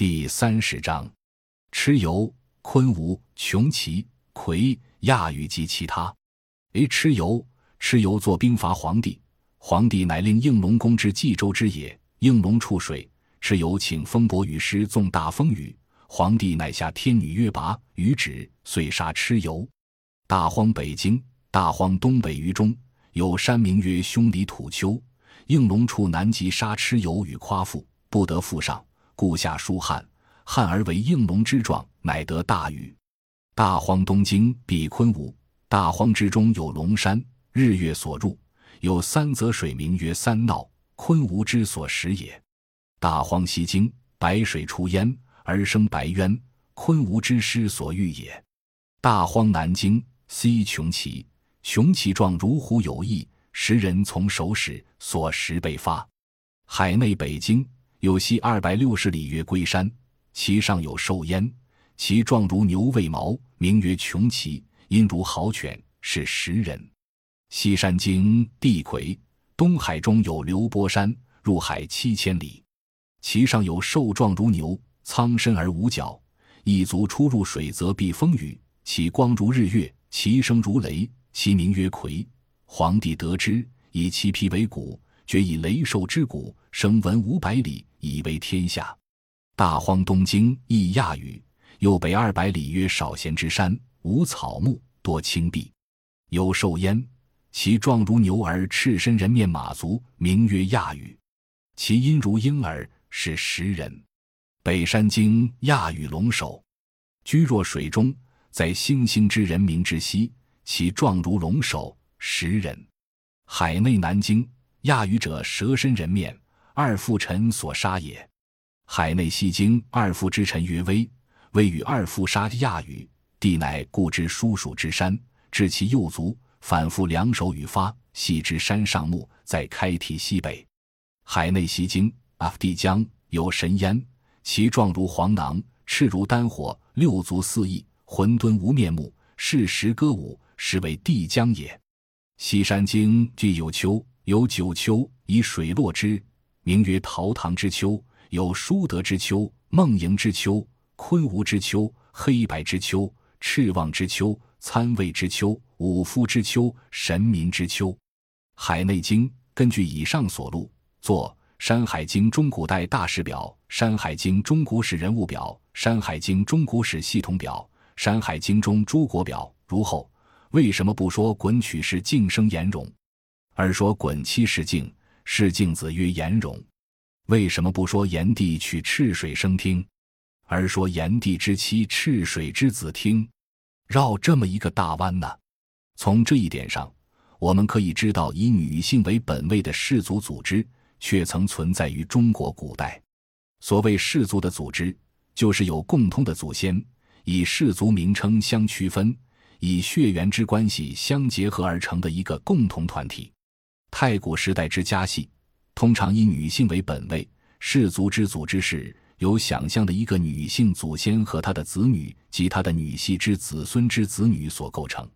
第三十章：蚩尤、昆吾、穷奇、魁、亚语及其他。A 蚩尤，蚩尤作兵伐黄帝，黄帝乃令应龙攻之冀州之野，应龙触水，蚩尤请风伯与师纵大风雨，黄帝乃下天女约拔，于止，遂杀蚩尤。大荒北京，大荒东北隅中有山名曰凶里土丘，应龙处南极杀蚩尤与夸父，不得复上。故下书汉，汉而为应龙之状，乃得大禹。大荒东京，必昆吾。大荒之中有龙山，日月所入，有三泽水，名曰三闹，昆吾之所食也。大荒西经，白水出焉，而生白渊，昆吾之师所欲也。大荒南京，西穷奇，穷奇状如虎有翼，食人从手始，所食被发。海内北京。有西二百六十里，曰龟山，其上有兽焉，其状如牛尾毛，名曰穷奇，音如豪犬，是食人。西山经地魁，东海中有流波山，入海七千里，其上有兽状如牛，苍身而无角，一足出入水则避风雨，其光如日月，其声如雷，其名曰魁。皇帝得之，以其皮为骨。决以雷兽之骨，声闻五百里，以为天下。大荒东京亦亚语，又北二百里，曰少闲之山，无草木，多青碧，有兽焉，其状如牛而赤身人面马足，名曰亚语。其音如婴儿，是食人。北山经亚语龙首，居若水中，在星星之人名之西，其状如龙首，食人。海内南京。亚语者，蛇身人面，二父臣所杀也。海内西京二父之臣曰威，威与二父杀亚语，帝乃故之叔属之山，至其右足，反复两手与发，系之山上木，在开堤西北。海内西京阿帝江有神焉，其状如黄囊，赤如丹火，六足四翼，浑敦无面目，是时歌舞，实为帝江也。西山经具有丘。有九丘，以水落之，名曰陶唐之丘；有淑德之丘、梦盈之丘、昆吾之丘、黑白之丘、赤望之丘、参魏之丘、五夫之丘、神民之丘。海内经根据以上所录，作《山海经中古代大事表》《山海经中古史人物表》《山海经中古史系统表》《山海经中诸国表》。如后，为什么不说滚曲是晋生颜容？而说滚妻是镜，是镜子曰颜容，为什么不说炎帝取赤水生听，而说炎帝之妻赤水之子听？绕这么一个大弯呢？从这一点上，我们可以知道，以女性为本位的氏族组织，却曾存在于中国古代。所谓氏族的组织，就是有共通的祖先，以氏族名称相区分，以血缘之关系相结合而成的一个共同团体。太古时代之家系，通常以女性为本位，氏族之组织是由想象的一个女性祖先和她的子女及她的女系之子孙之子女所构成。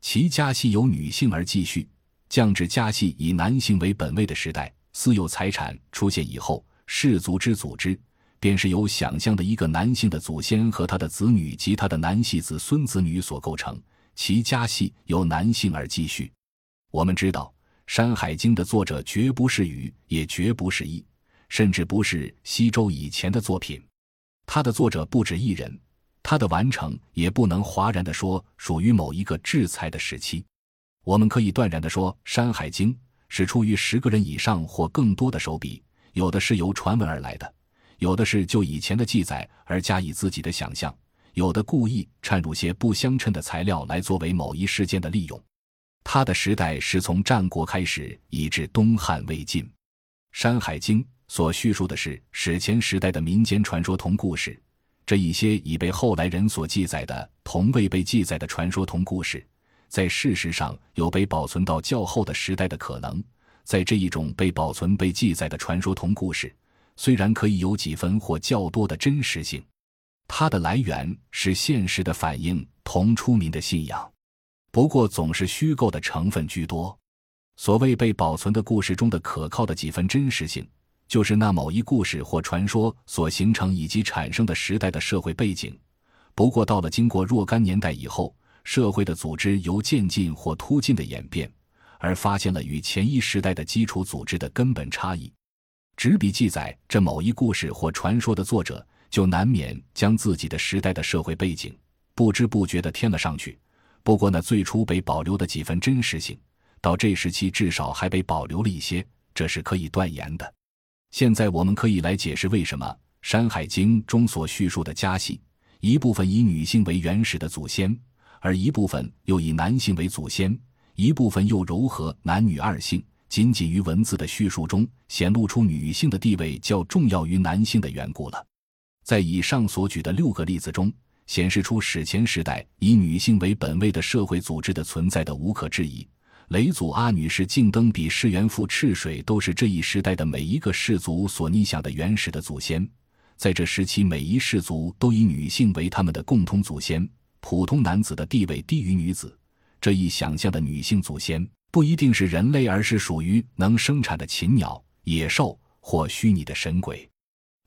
其家系由女性而继续，降至家系以男性为本位的时代，私有财产出现以后，氏族之组织便是由想象的一个男性的祖先和他的子女及他的男系子孙子女所构成。其家系由男性而继续。我们知道。《山海经》的作者绝不是禹，也绝不是羿，甚至不是西周以前的作品。他的作者不止一人，他的完成也不能哗然地说属于某一个制裁的时期。我们可以断然地说，《山海经》是出于十个人以上或更多的手笔，有的是由传闻而来的，有的是就以前的记载而加以自己的想象，有的故意掺入些不相称的材料来作为某一事件的利用。他的时代是从战国开始，以至东汉魏晋，《山海经》所叙述的是史前时代的民间传说同故事。这一些已被后来人所记载的同未被记载的传说同故事，在事实上有被保存到较后的时代的可能。在这一种被保存、被记载的传说同故事，虽然可以有几分或较多的真实性，它的来源是现实的反映同出民的信仰。不过总是虚构的成分居多。所谓被保存的故事中的可靠的几分真实性，就是那某一故事或传说所形成以及产生的时代的社会背景。不过，到了经过若干年代以后，社会的组织由渐进或突进的演变，而发现了与前一时代的基础组织的根本差异。执笔记载这某一故事或传说的作者，就难免将自己的时代的社会背景不知不觉地添了上去。不过，呢最初被保留的几分真实性，到这时期至少还被保留了一些，这是可以断言的。现在我们可以来解释为什么《山海经》中所叙述的家系，一部分以女性为原始的祖先，而一部分又以男性为祖先，一部分又糅合男女二性，仅仅于文字的叙述中显露出女性的地位较重要于男性的缘故了。在以上所举的六个例子中，显示出史前时代以女性为本位的社会组织的存在的无可置疑。雷祖阿女士敬登比世元父赤水都是这一时代的每一个氏族所逆想的原始的祖先。在这时期，每一氏族都以女性为他们的共同祖先，普通男子的地位低于女子。这一想象的女性祖先不一定是人类，而是属于能生产的禽鸟、野兽或虚拟的神鬼。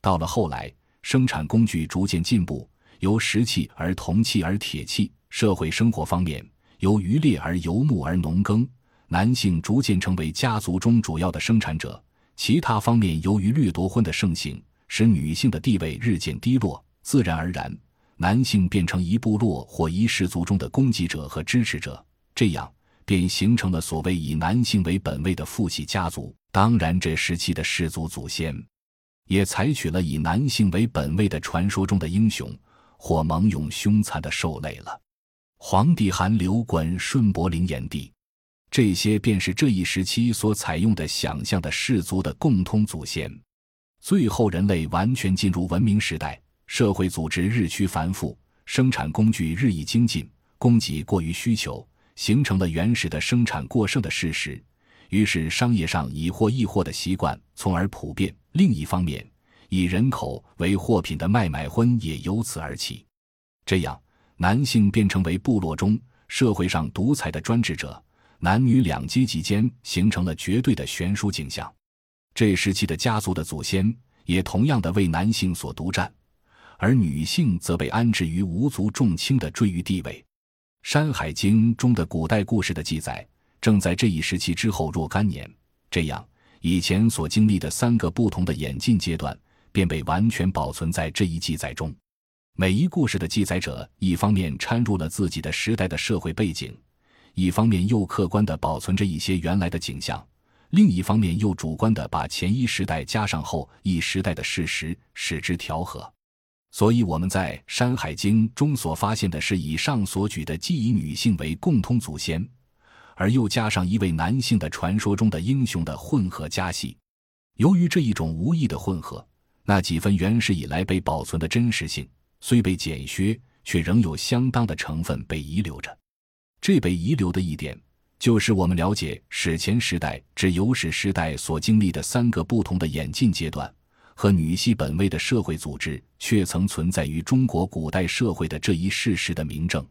到了后来，生产工具逐渐进步，由石器而铜器而铁器，社会生活方面。由渔猎而游牧而农耕，男性逐渐成为家族中主要的生产者。其他方面，由于掠夺婚的盛行，使女性的地位日渐低落，自然而然，男性变成一部落或一氏族中的供给者和支持者。这样，便形成了所谓以男性为本位的父系家族。当然，这时期的氏族祖先，也采取了以男性为本位的传说中的英雄或猛勇凶残的兽类了。黄帝韩刘滚顺伯陵炎帝，这些便是这一时期所采用的想象的氏族的共通祖先。最后，人类完全进入文明时代，社会组织日趋繁复，生产工具日益精进，供给过于需求，形成了原始的生产过剩的事实。于是，商业上以货易货的习惯从而普遍。另一方面，以人口为货品的卖买婚也由此而起。这样。男性便成为部落中社会上独裁的专制者，男女两阶级间形成了绝对的悬殊景象。这时期的家族的祖先也同样的为男性所独占，而女性则被安置于无足重轻的赘于地位。《山海经》中的古代故事的记载，正在这一时期之后若干年。这样，以前所经历的三个不同的演进阶段，便被完全保存在这一记载中。每一故事的记载者，一方面掺入了自己的时代的社会背景，一方面又客观地保存着一些原来的景象，另一方面又主观地把前一时代加上后一时代的事实，使之调和。所以我们在《山海经》中所发现的是以上所举的既以女性为共通祖先，而又加上一位男性的传说中的英雄的混合家系。由于这一种无意的混合，那几分原始以来被保存的真实性。虽被减削，却仍有相当的成分被遗留着。这被遗留的一点，就是我们了解史前时代至有史时代所经历的三个不同的演进阶段，和女系本位的社会组织却曾存在于中国古代社会的这一事实的明证。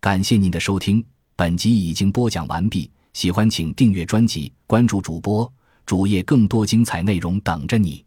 感谢您的收听，本集已经播讲完毕。喜欢请订阅专辑，关注主播主页，更多精彩内容等着你。